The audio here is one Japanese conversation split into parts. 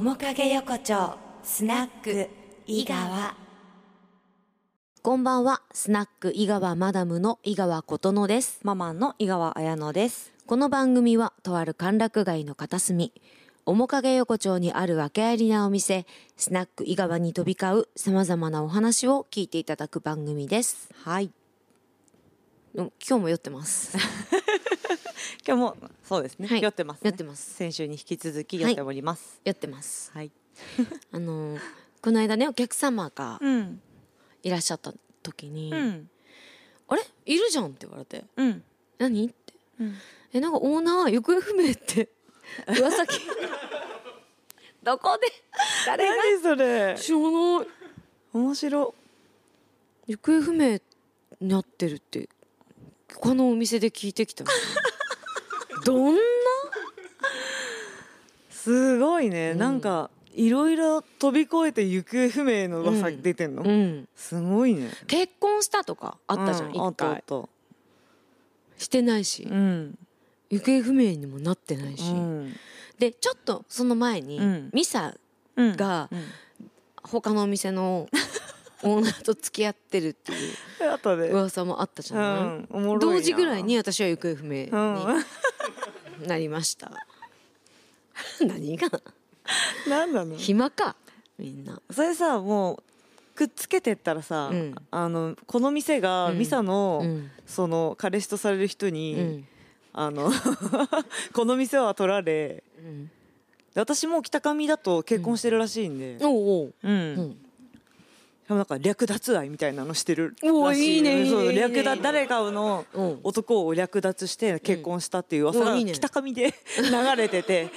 面影横丁スナック井川こんばんは、スナック井川マダムの井川琴乃です。ママの井川彩乃です。この番組は、とある歓楽街の片隅、面影横丁にある訳ありなお店、スナック井川に飛び交う様々なお話を聞いていただく番組です。はい。うん今日も酔ってます。今日もそうですね。はい酔ってます、ね。酔ってます先週に引き続き酔っております。酔ってます。はい。あのー、この間ね、お客様がうん。いらっしゃった時に、うん。あれ？いるじゃんって言われて、うん。何？って。うん。え、なんかオーナー行方不明って、噂聞いどこで？誰が？何それ？知らない。面白。行方不明になってるって、他のお店で聞いてきたの。どんな？すごいね。うんなんかいろいろ飛び越えて行方不明の噂うん出てんの？うん。すごいね。結婚したとかあったじゃん、う一、回あったあっ。た。してないし、うん。行方不明にもなってないし。うん。で、ちょっとその前に、うんミサうんがうん他のお店の オーナーと付き合ってるっていう。噂もあったじゃない、同時ぐらいに私は行方不明うん。になりました。何が？なんなの？暇か？みんな。それさもうくっつけてったらさ、うん。あのこの店がうん。ミサの、うん。その彼氏とされる人に、うん。あの この店は取られ私も北上だと結婚してるらしいんで、おうおう、うんなんか略奪愛みたいなのしてるらしいいいねそう略奪誰かのうん男を略奪して結婚したっていう噂が北上で 流れてて。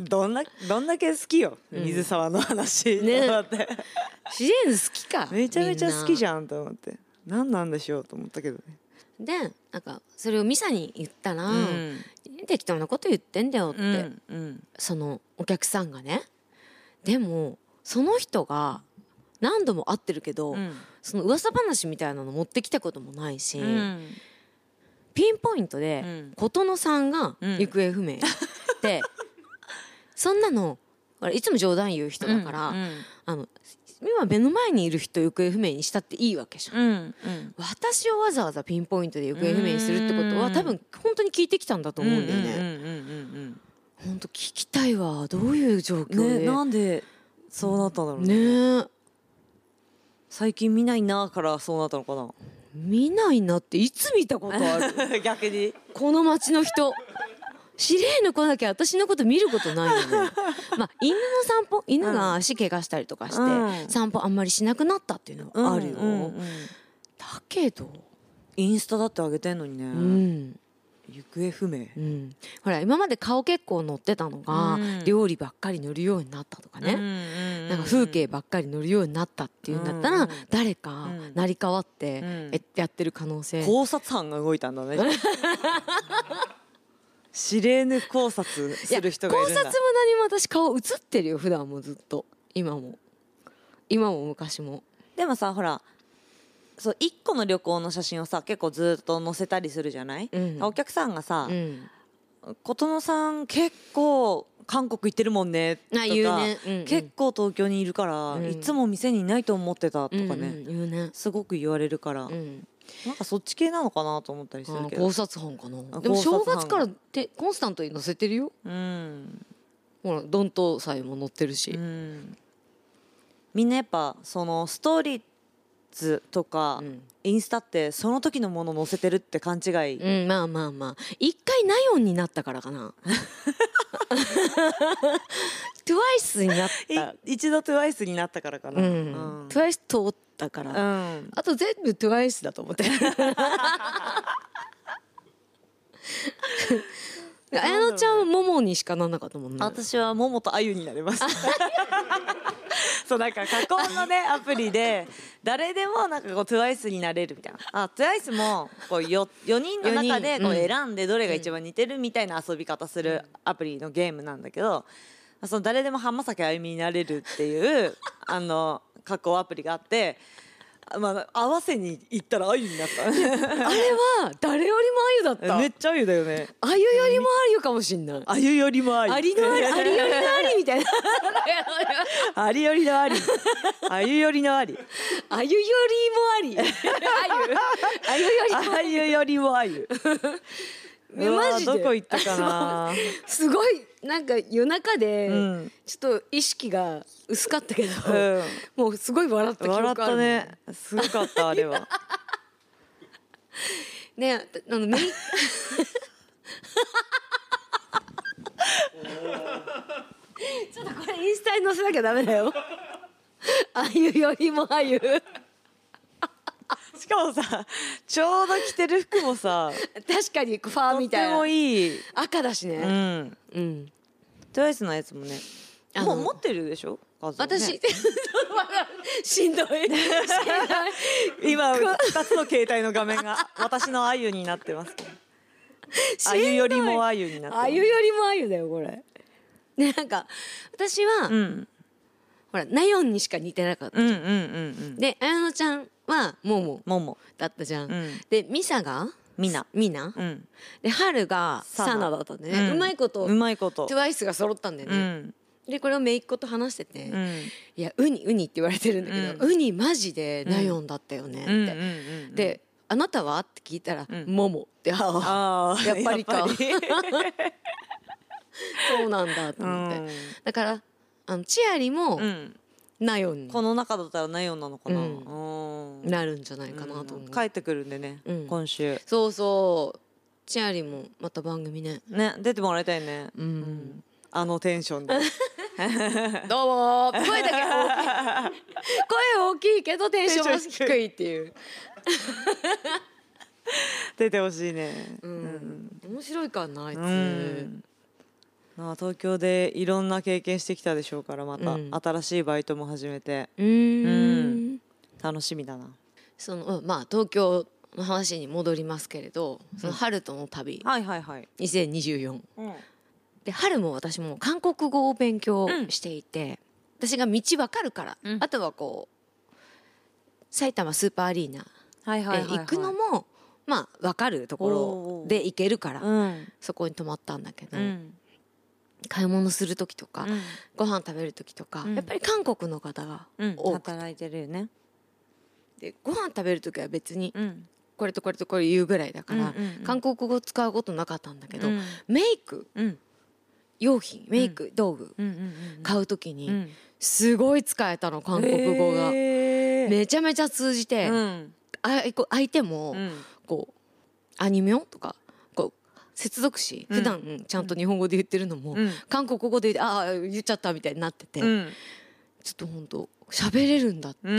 どんな、どんだけ好きよ。うん水沢の話。ねと思ってシリーズ好きか。めちゃめちゃ好きじゃん。ゃんと思って何なんでしょうと思ったけどねで、なんか、それをミサに言ったら、うん適当なこと言ってんだよって、うんうんそのお客さんがね。でも、その人が何度も会ってるけど、うん。その噂話みたいなの持ってきたこともないし、うん。ピンポイントで、うん。琴乃さんがうん。行方不明って、そんなの、いつも冗談言う人だから、うん。あの、今目の前にいる人を行方不明にしたっていいわけじゃん。うん。うん。私をわざわざピンポイントで行方不明にするってことはうん。多分本当に聞いてきたんだと思うんだよね。本当聞きたいわ。どういう状況で。ねなんでそうなったんだろうね。ね。え。最近見ないなからそうなったのかな？見ないなっていつ見たことある？逆に。この街の人。知り合いの子だけ私のこと見ることないよね。まあ、犬の散歩、犬が足怪我したりとかして、うん。散歩あんまりしなくなったっていうのはあるよ。うんうんうん。だけど、インスタだってあげてんのにね、うん。行方不明うん。ほら、今まで顔結構載ってたのが、うん料理ばっかり載るようになったとかね。ねなんか風景ばっかり載るようになったっていうんだったら、うん誰かうん成り代わって、うんえやってる可能性。考察班が動いたんだね知れぬ考察する人がいる考察も何も私顔映ってるよ、普段もずっと。今も。今も昔も。でもさほらそう一個の旅行の写真をさ結構ずっと載せたりするじゃない、うんお客さんがさうん。「琴乃さん結構韓国行ってるもんね」とかあ言うねうんうん結構東京にいるから、うんいつも店にいないと思ってた」とかね、うんうん、ね。すごく言われるから、うん。なんかそっち系なのかなと思ったりするけどあ考察班かな。あでも正月からてコンスタントに載せてるよ。うん、ほら、ドント祭も載ってるし。うん、みんなやっぱそのストーリーズとか、うんインスタってその時のもの載せてるって勘違い、うん、まあまあまあ。一回ナヨンになったからかな。トゥワイスになった。い一度 TWICE になったからかな。うん。トゥワイス通ったから。うんあと全部トゥワイスだと思ってる。綾乃ちゃんはモモにしかなんなかったもんね。私は桃とあゆになれます。そうなんか加工のねアプリで誰でもなんかこう TWICE になれるみたいな。あ TWICE もこう 4, 4人の中でこう選んでどれが一番似てるみたいな遊び方するアプリのゲームなんだけど、その誰でも浜崎あゆみになれるっていうあの加工アプリがあって。まあ合わせに行ったらあゆになった。あれは誰よりもあゆだった。めっちゃあゆだよね。あゆよりもあゆかもしんない。あゆよりもあゆありのありありよりのありみたいな。ありよりのありあゆよりのありあゆよりもありあゆあゆよりもあゆよりもあゆえマジで？どこ行ったかな？すごいなんか夜中でうん。ちょっと意識が薄かったけど、うん。もうすごい笑った記憶ある笑ったね。すごかったあれは。ねあのメイ ちょっとこれインスタに載せなきゃダメだよ。あゆよりもあゆしかもさちょうど着てる服もさ確かにファーみたいな。いい。赤だしうねん。うん、トゥワイスのやつもねもう持ってるでしょ？画像ね。私、しんどい。今二つの携帯の画面が私のあゆになってます。あゆよりもあゆになってあゆよりもあゆだよこれ。ねなんか私は、うん。ほらナヨンにしか似てなかった、うんうんうんうん。で綾乃ちゃんはモモももだったじゃん、うん。でミサが？みなミナ、うん。で春がサナ。だったんでね、うまいことうまいこと。トゥワイスが揃ったんだようね、ん。でこれを姪っ子と話してて、うん。いやウニウニって言われてるんだけど、うん。ウニマジでナヨンだったよねって、であなたは？って聞いたら、ん。モモってああ やっぱりか。そうなんだと思って、だからあのチアリもうんナヨンにこの中だったらナヨンなのかな。うん。うん。なるんじゃないかなと思う、帰ってくるんでねうん。今週。そうそう。チアリもまた番組ね。ね出てもらいたいね。うん、あのテンションで。どうもー。声だけ大きい。声大きいけどテンションは低いっていう、出てほしいね。うん。面白いからなあいつ、うんまあ東京でいろんな経験してきたでしょうからまた。うん。新しいバイトも始めて。うーん。うん。楽しみだな。そのうんまあ東京の話に戻りますけれどその春との旅、はいはいはい。2024うん。で春も私も韓国語を勉強していて、私が道わかるから、うん。あとはこう埼玉スーパーアリーナはいはいはいで行くのもまあわかるところで行けるから、うん。そこに泊まったんだけど、うん買い物する時とか、うん。ご飯食べる時とか、うん。やっぱり韓国の方がうん。多くて、働いてるよね。でご飯食べる時は別にうん。これとこれとこれ言うぐらいだから、うんうんうん。韓国語使うことなかったんだけど、うん。メイクうん。用品メイク道具うんうんうん買う時にうん。すごい使えたの韓国語が、へー。めちゃめちゃ通じて、うん。あいこ相手もうん。こうアニメをとか接続詞うん。普段ちゃんと日本語で言ってるのも、うん。韓国語でああ言っちゃったみたいになってて、うん。ちょっと本当喋れるんだって、うん。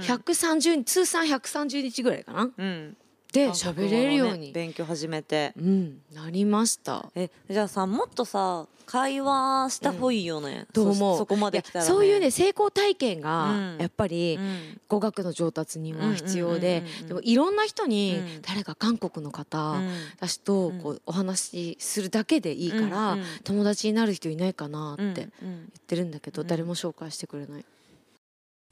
130通算130日ぐらいかな？うんで喋れるように、勉強始めて。うんなりました。えじゃあさもっとさ会話した方がいいよね、どう。もそそこまで来たら、ね、そういうね成功体験がうん。やっぱりうん。語学の上達には必要でうんうんうんうんでもいろんな人にうん。誰か韓国の方うん。私とうん。こうお話しするだけでいいからうんうん友達になる人いないかなってうん言うん。ってるんだけどうん。誰も紹介してくれない。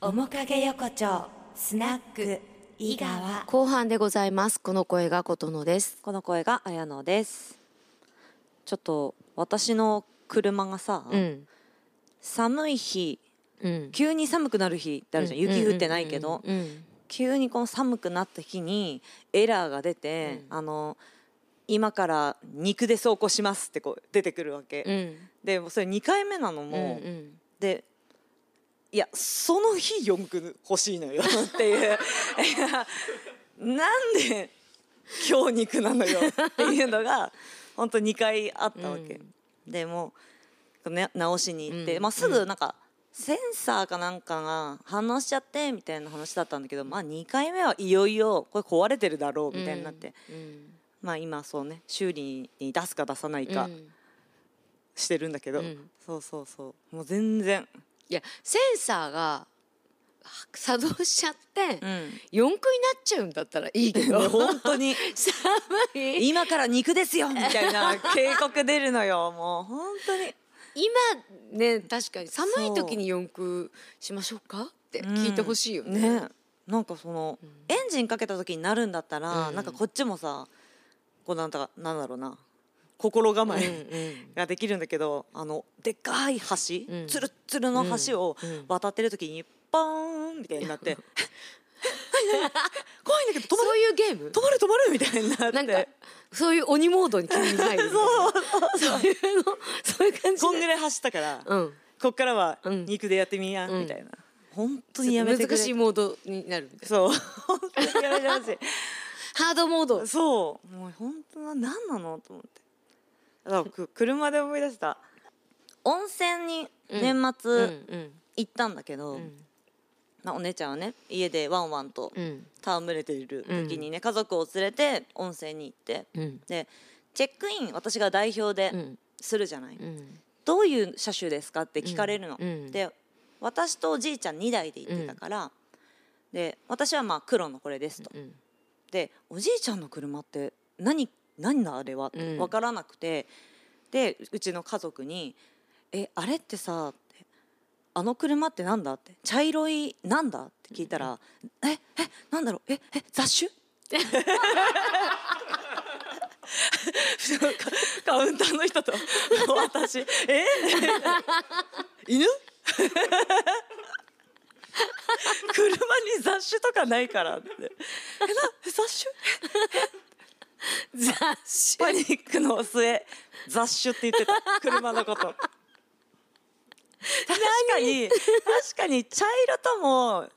面影横丁スナック井川。後半でございます。この声が琴乃です。この声が綾乃です。ちょっと私の車がさ、うん。寒い日うん。急に寒くなる日ってあるじゃん、雪降ってないけど、うんうん急にこの寒くなった日にエラーが出て、あの今から肉で走行しますってこう出てくるわけ、うん。でもうそれ2回目なのうんも、うん。でいやその日4区欲しいのよっていう。なんで今日肉なのよっていうのが本当2回あったわけ、でもう、ね、直しに行って、うん。まあ、すぐなんか、センサーかなんかが反応しちゃってみたいな話だったんだけど、まあ、2回目はいよいよこれ壊れてるだろうみたいになって、うん。まあ今そうね修理に出すか出さないかうん。してるんだけど、うん。そうそうそう。もう全然、いやセンサーが作動しちゃってうん、四駆になっちゃうんだったらいいけど。ね 本当に。寒い。今から肉ですよみたいな警告出るのよもう本当に。今ね確かに寒い時に四駆しましょうか？って聞いてほしいよね,、ね。なんかその、エンジンかけた時になるんだったら、うん。なんかこっちもさこうなんだかなんだろうな心構うんえ、ができるんだけどあのでっかい橋、うん。つるっつるの橋をうん渡ってる時にポーンみたいになって怖いんだけど止まそうるいうゲーム？止まる止まるみたいになって。なんかそういう鬼モードに急に入るみたいな。そういうの？そういう感じで。こんぐらい走ったから、うん。こっからはうん。肉でやってみや、うんみたいな。本当にやめてくれ。難しいモードになる。そう。本当にやめてほしい。な ハードモード。そう。もう本当な何なの？と思って車で思い出した。温泉に年うん。末うん行ったんだけど、うん。まあ、お姉ちゃんはね家でワンワンとうん。戯れている時にね、家族を連れて温泉に行ってうん。でチェックイン私が代表でうん。するじゃない、うん。どういう車種ですかって聞かれるの、うん。で私とおじいちゃん2台で行ってたから、で私はまあ黒のこれですと、うん。でおじいちゃんの車って何何だあれは、うん。分からなくて。でうちの家族に「えあれってさってあの車ってなんだ?」って「茶色いなんだ?」って聞いたら「ええなんだろうええ雑種?」カカウンターの人と私「え犬車に雑種とかないから」って「えな雑種？雑パニックの末雑種って言ってた。車のこと。確かに確かに茶色とも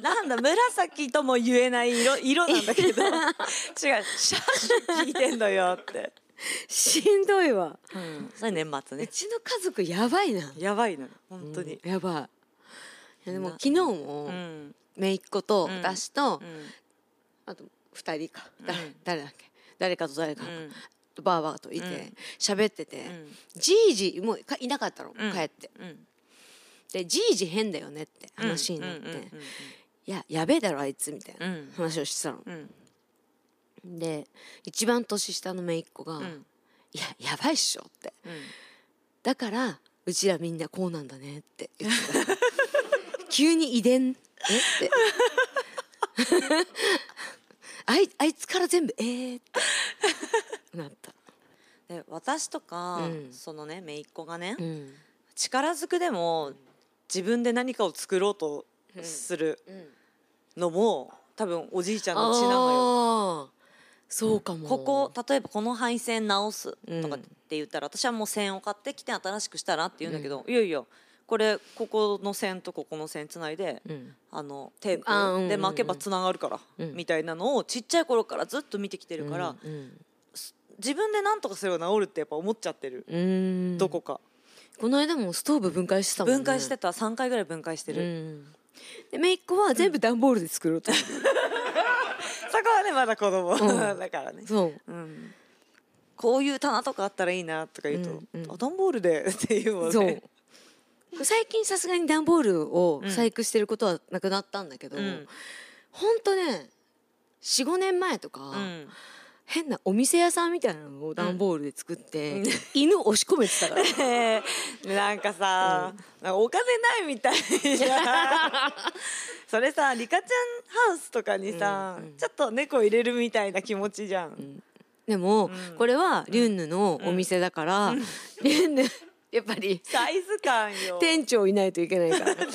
なんだ紫とも言えない色色なんだけど。違う車種聞いてんのよって、しんどいわ。うん、それ年末うねちの家族やばいな。やばいのよ。本当に。うん。やばい。いやでもな昨日もうん。姪っ子とうん。私とうん。あと二人か。誰だっけ？誰かと誰かうん。とバーバーといてうん。喋っててうん。じいじもうかいなかったのうん。帰って。うん。でじいじ変だよねって話になって。いややべえだろあいつみたいな話をしてたの。うん。で一番年下の姪っ子がうん「いややばいっしょ」って。うん。だからうちらみんなこうなんだねって言ってた 急に遺伝？え？って あいあいつから全部えーってなった。で私とか、うん。そのね姪っ子がね、うん。力ずくでも自分で何かを作ろうとするのも多分おじいちゃんの血なのよ。そうかも。ここ例えばこの配線直すとかって言ったら、私はもう線を買ってきて新しくしたらって言うんだけど、いやいやこれここの線とここの線つないで、うん。あのテープで巻けばつながるから、うん。みたいなのをちっちゃい頃からずっと見てきてるから、うん自分で何とかすれば治るってやっぱ思っちゃってる、うん。どこか。この間もストーブ分解してたもんね。分解してた。3回ぐらい分解してる、うん。で姪っ子は全部段ボールで作ろうと。してるそこはねまだ子供、ん。だからね。そう。うん。こういう棚とかあったらいいなとか言うと、うんうん。あ段ボールでっていうもんそう。ね最近さすがに段ボールを細工してることはなくなったんだけど、うん。ほんとね45年前とか、うん。変なお店屋さんみたいなのを段ボールで作って、犬押し込めてたから。ねえ。なんかさ、なんかお金ないみたいじゃんそれさリカちゃんハウスとかにさ、うん。うん。ちょっと猫入れるみたいな気持ちじゃん、でも、うん。これはリュンヌのお店だから、リュンヌやっぱり。サイズ感よ。店長いないといけないから。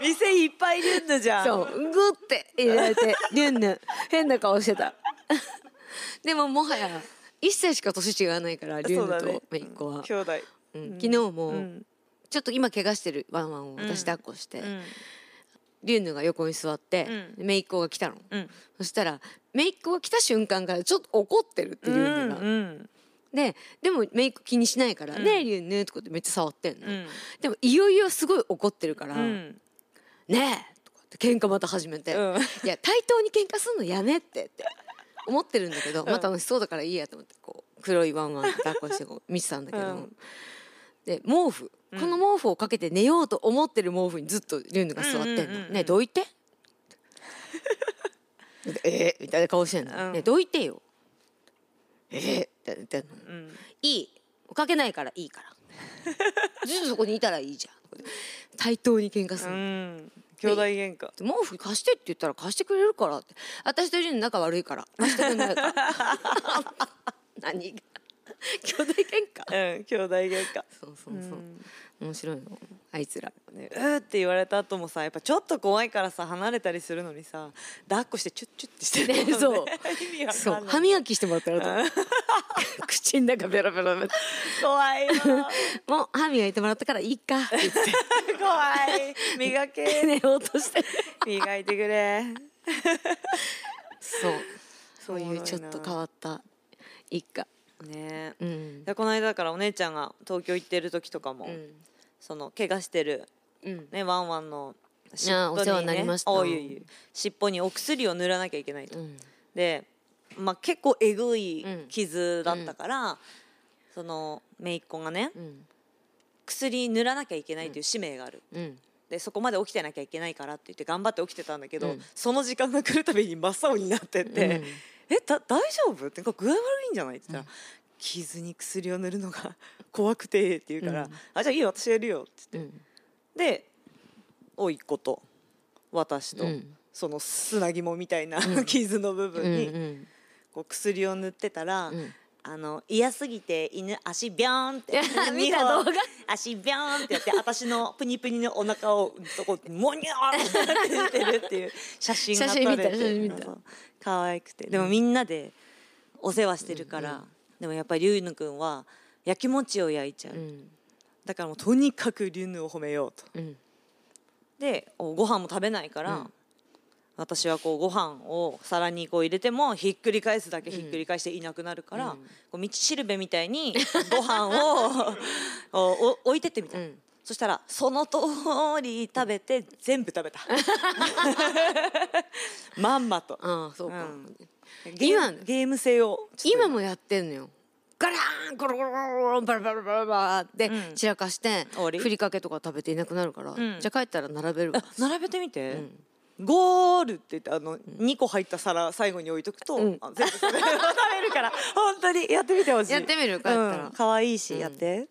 店いっぱいいるんだじゃん。そう。グッて入れられてリュン。ヌ変な顔してた。でももはや1歳しか年違わないからリュンヌと姪っ子は、兄弟、うん。昨日も、うん。ちょっと今怪我してるワンワンを私抱っこして、うん。リュンヌが横に座って、うん。姪っ子が来たの、うん。そしたら姪っ子が来た瞬間からちょっと怒ってるってリュンヌが、うんででも姪っ子気にしないから「うんねえリュンヌ」とかってめっちゃ触ってんの、うん。でもいよいよすごい怒ってるから「うんねえ!」とかって喧嘩また始めて「うんいや対等に喧嘩すんのやめって」って思ってるんだけど、ん。まあ楽しそうだからいいやと思ってこう黒いワンワン抱っこしてこう見てたんだけど、うん。で毛布この毛布をかけて寝ようと思ってる毛布にずっとリュンヌが座ってんの「うんうんうんうんねえどいて」で えーみたいな顔してんの「うん。ねえどいてよ」えーって言ってんのうん。いい。かけないからいいから。ずっとそこにいたらいいじゃん。対等に喧嘩すうる、ん。兄弟喧嘩。毛布貸してって言ったら貸してくれるからって。私とジュン仲悪いから。貸してくれないから。何が？兄弟喧嘩？うん兄弟喧嘩。そうそうそう、面白いの？あいつら。ね、うーって言われた後もさやっぱちょっと怖いからさ離れたりするのにさ抱っこしてチュッチュッってしてるね。そう。そう。歯磨きしてもらったらと 口の中ベロベロ怖いよ もう歯磨いてもらったからいいか。って言って怖い。磨け。寝ようとして。磨いてくれ。そう。そういうなちょっと変わった一家。ね。うん。でこの間だからお姉ちゃんが東京行ってる時とかも、うんその怪我してるうん。ねワンワンの尻あーお世話になりました。おいいい尻尾にお薬を塗らなきゃいけないと、うん。で、まあ、結構えぐいうん傷だったから、その姪っ子がねうん。薬塗らなきゃいけないという使命がある、うん。でそこまで起きてなきゃいけないからって言って頑張って起きてたんだけど、うん。その時間が来るたびに真っ青になってってうん「えだ大丈夫?」って具合悪いんじゃない?」って言ったら、傷に薬を塗るのが 怖くて」って言うから「うん。あじゃあいいよ私やるよ」って言って、うん。で甥っ子と私と、うん。その砂肝みたいな、うん。傷の部分に、うんこう薬を塗ってたら、うん。あの嫌すぎて犬足ビョーンって見た動画。足ビョーンってやって私のプニプニのお腹をそこモニョーンって言ってるっていう写真が撮れて写真見た写真見た。そう可愛くて。でもみんなでお世話してるから、でもやっぱり龍ヌ君は焼き餅を焼いちゃう、うん。だからもうとにかく龍ヌを褒めようと。うん。でおご飯も食べないから、うん。私はこうご飯を皿にこう入れてもひっくり返すだけひっくり返していなくなるから、うん。こう道しるべみたいにご飯を おお置いてってみた、うんそしたらその通り食べて全部食べた。まんまと。ああそうか、うん。ゲームゲーム性を今もやってんのよ。ガラーンコロコロコロバラバラバラバラってうん散らかして、終わりふりかけとか食べていなくなるから、んじゃあ帰ったら並べる並べてみて、うんゴールって言ってあの、2個入った皿最後に置いとくと、うんあ全部食べるから本当にやってみてほしいやってみる帰ったらうん可愛いし、うんやって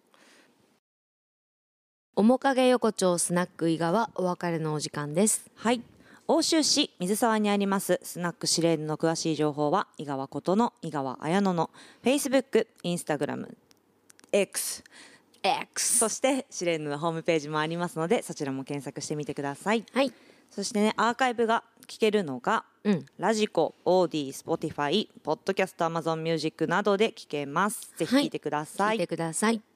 面影横丁スナック伊賀はお別れのお時間です。はい。奥州市水沢にありますスナックシレーヌの詳しい情報は井川ことの井川綾乃の Facebook、Instagram、X X そしてシレーヌのホームページもありますのでそちらも検索してみてください。はい。そしてねアーカイブが聞けるのがうん。 radiko、 AuDee、 Spotify、ポッドキャスト、 Amazon Music などで聞けます。ぜひ聞いてください。聞いてください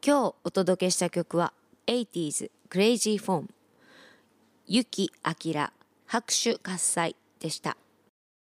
今日お届けした曲は 80s Crazy Form ゆきあきら拍手喝采でした。